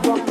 bum bum.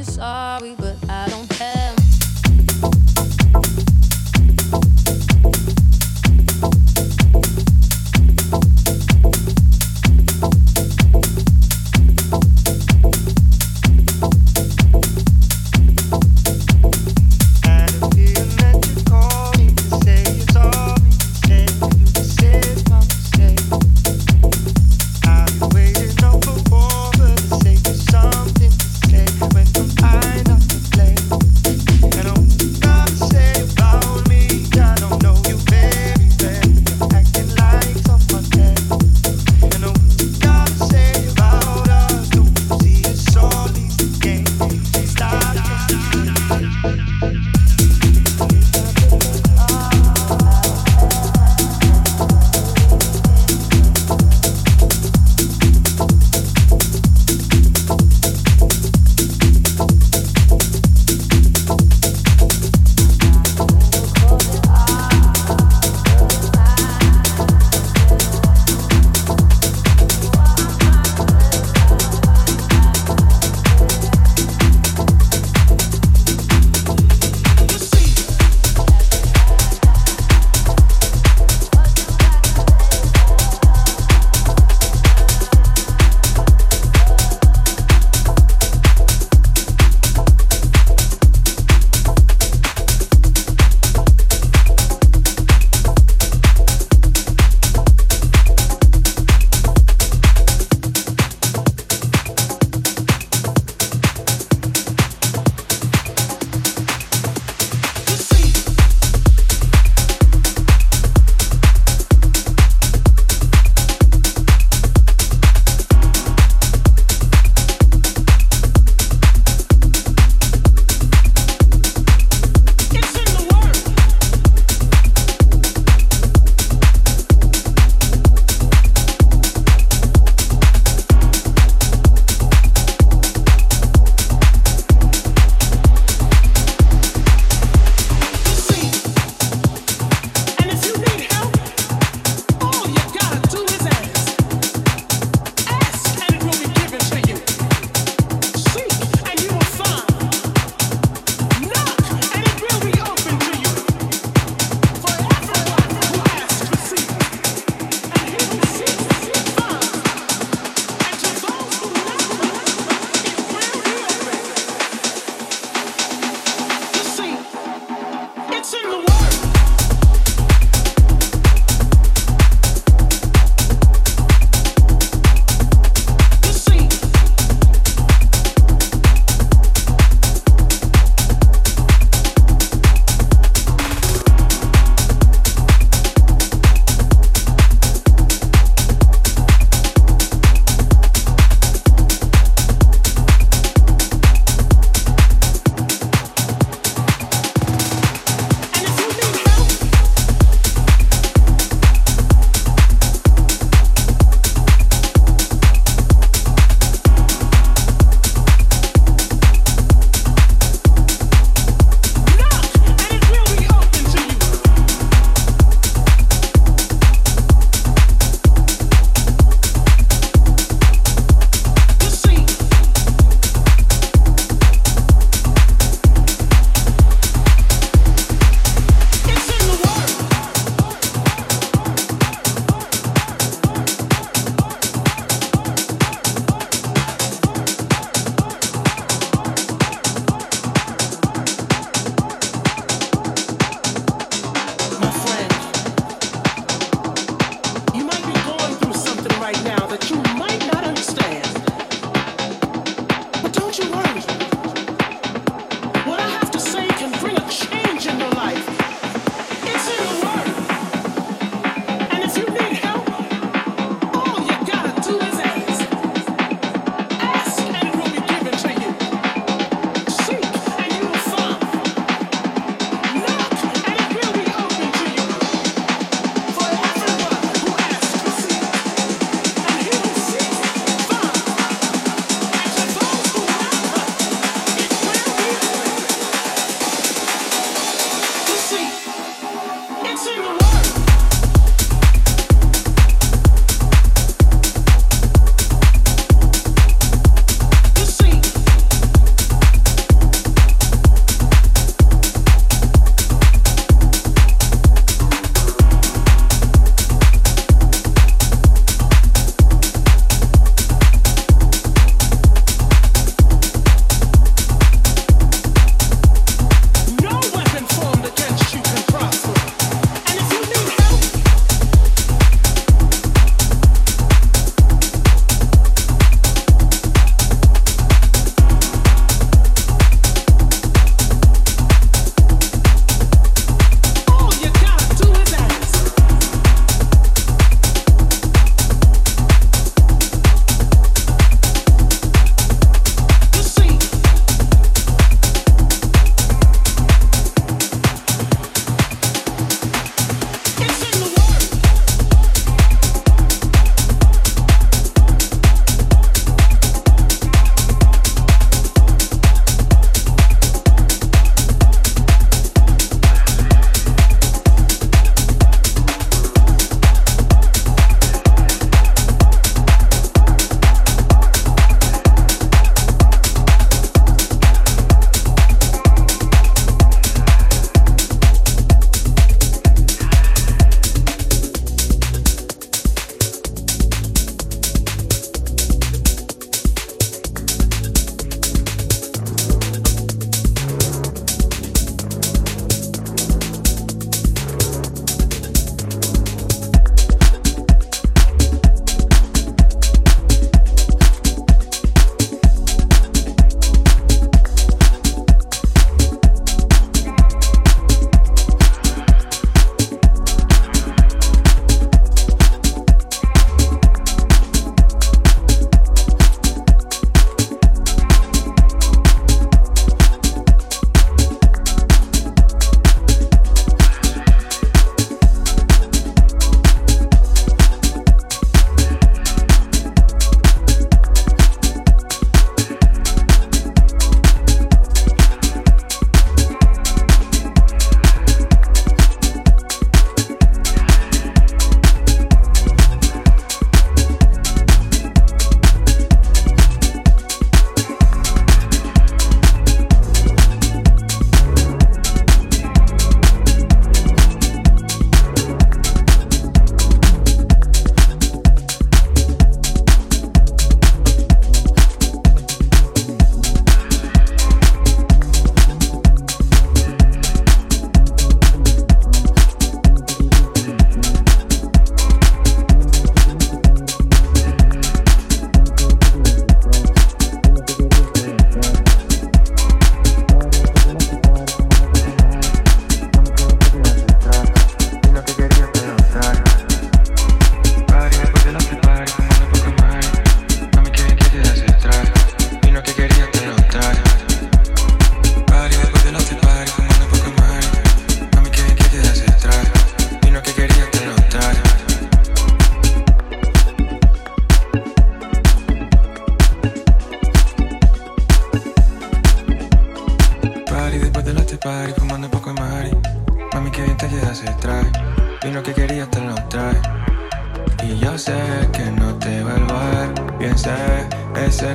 eyes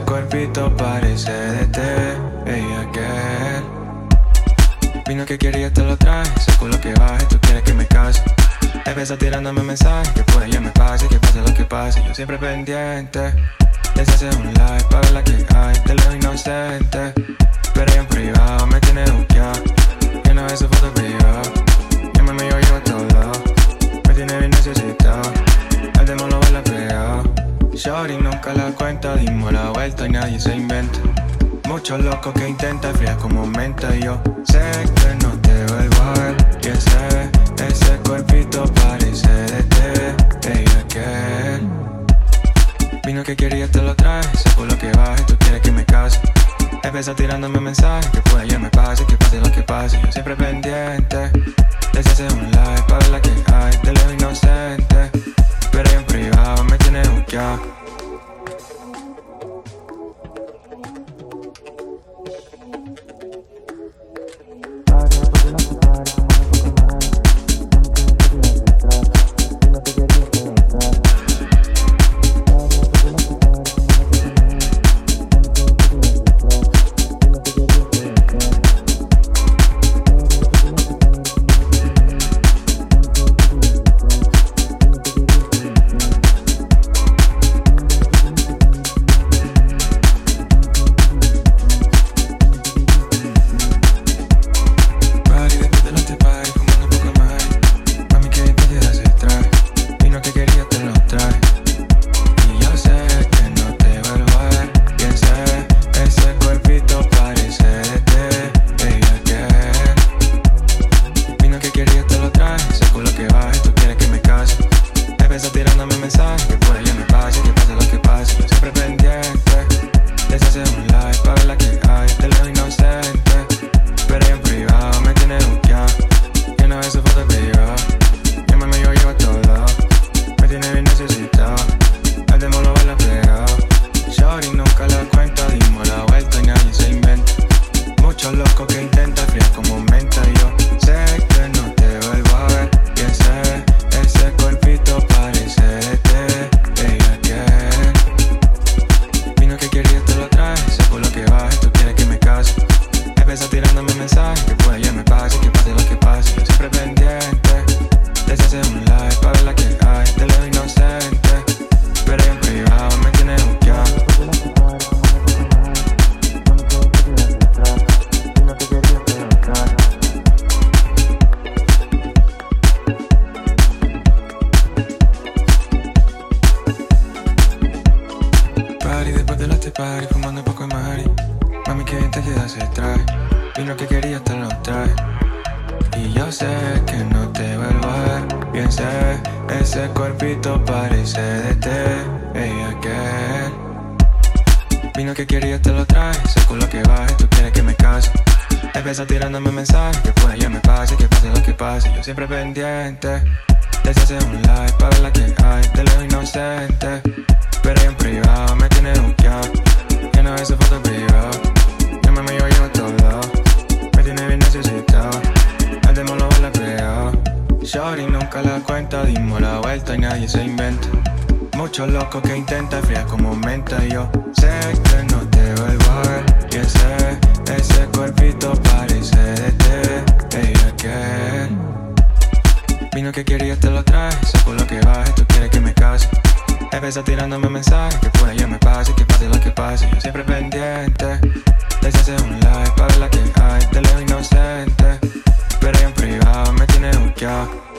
cuerpito parece de té. Ella que Vino que quería te lo trae. Ese culo que baje, tú quieres que me case. Empieza tirándome mensajes que por ella me pase, que pase lo que pase. Yo siempre pendiente. Les hace un like para la que hay. De lo inocente. Pero en privado me tiene buqueado. Y una vez su foto privada. Shorty nunca la cuenta. Dimos la vuelta y nadie se inventa. Muchos locos que intentan fría como menta y yo sé que no te vuelvo a ver. Y ese, ese cuerpito parece de té. Ella que Vino que quería te lo trae. Sé por lo que baje, tú quieres que me case. Empieza tirándome mensajes que puede ya me pase, que pase lo que pase. Yo siempre pendiente. Les hace un like para la que hay. De lo inocente. Pero en privado me tiene buqueado. saca la cuenta, dimos la vuelta y nadie se inventa. Muchos locos que intentan fría como menta y yo sé que no te vuelvo a ver. Y ese, ese cuerpito parece de té. Ella que vino que quería te lo traje, saco lo que baje, tú quieres que me case. Empieza tirándome mensajes que por yo me pase, que pase lo que pase, yo siempre pendiente. Les hace un like para la que hay, te leo inocente. Pero en privado me tiene buqueado.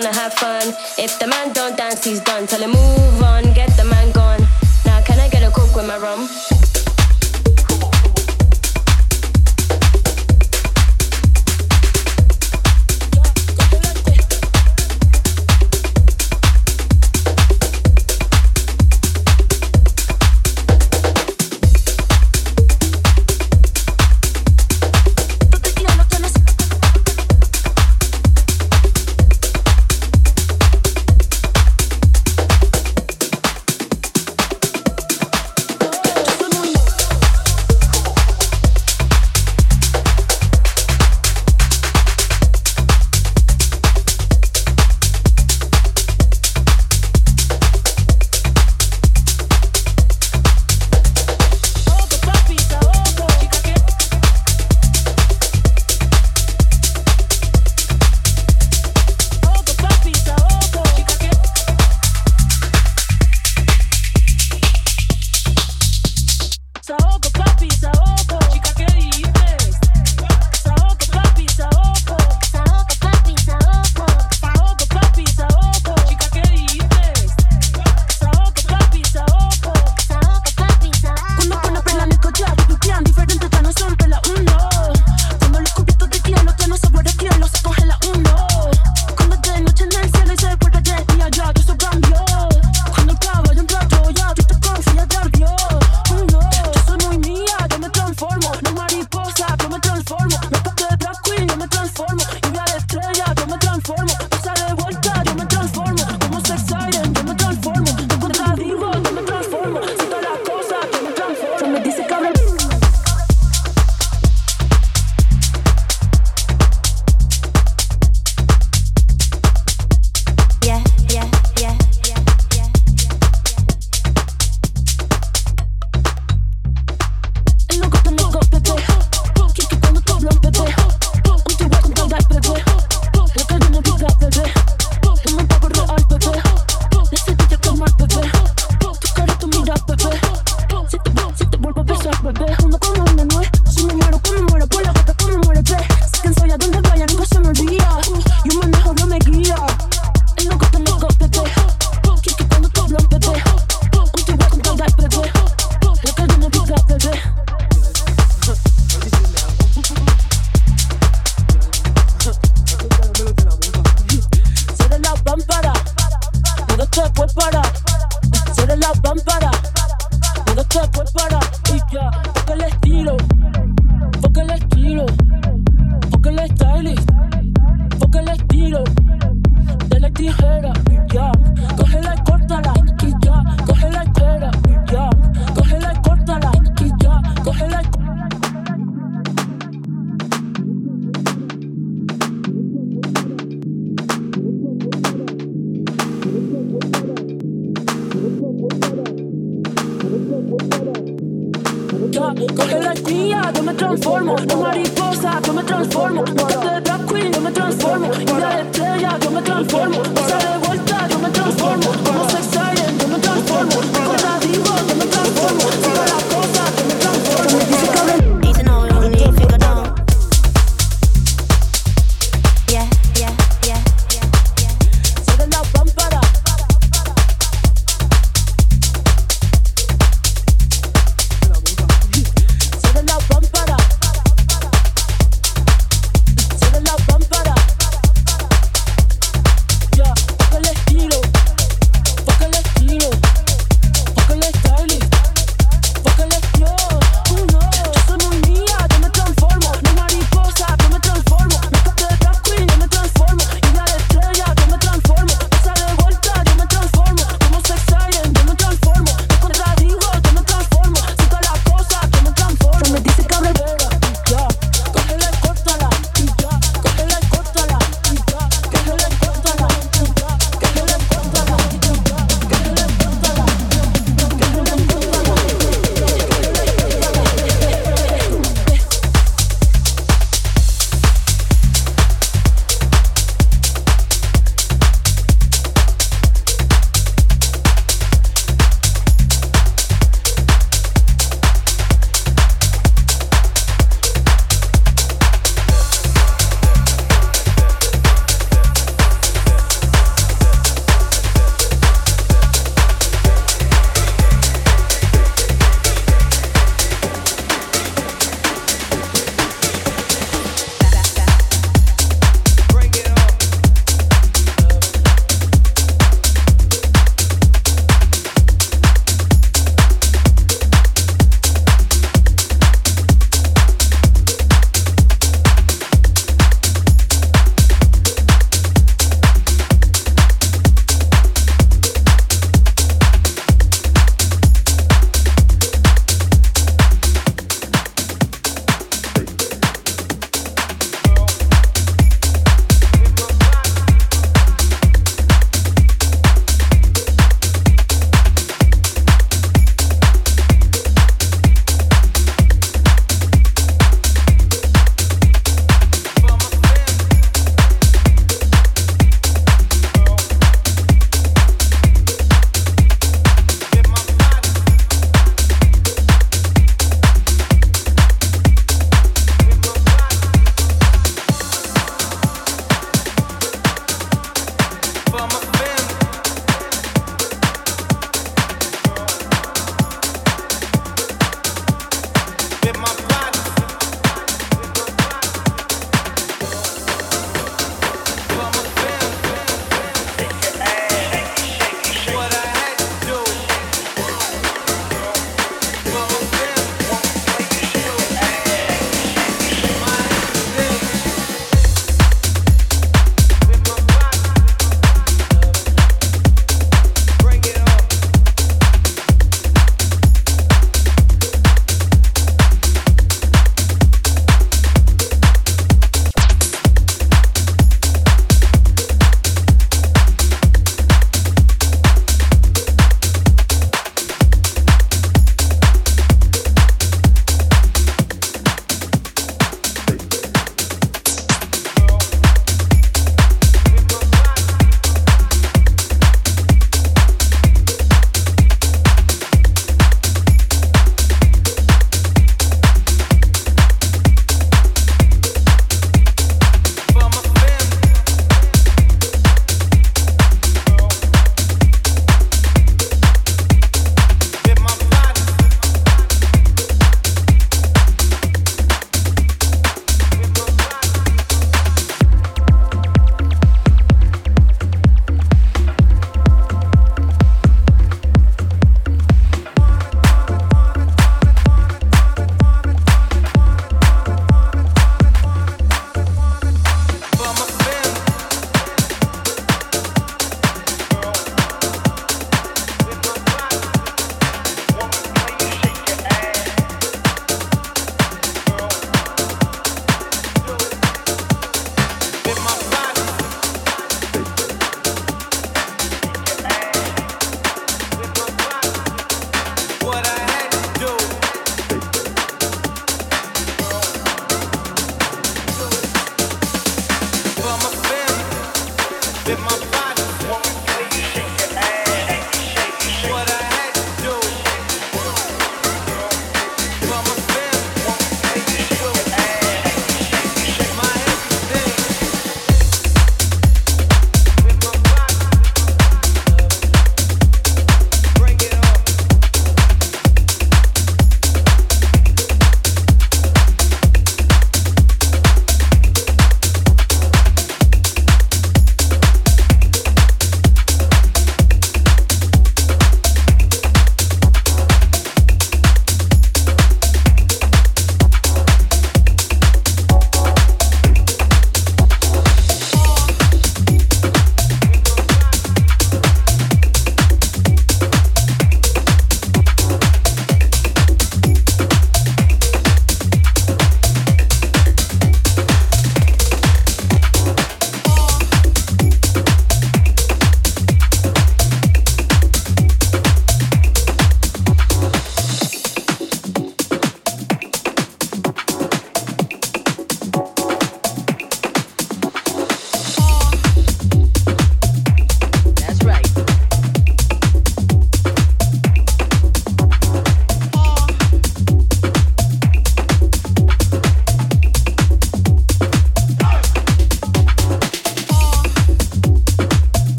Tijera y ya. Cógela y córtala y ya. Cógela y transformo. Mira de estrella, yo me transformo. Pasa de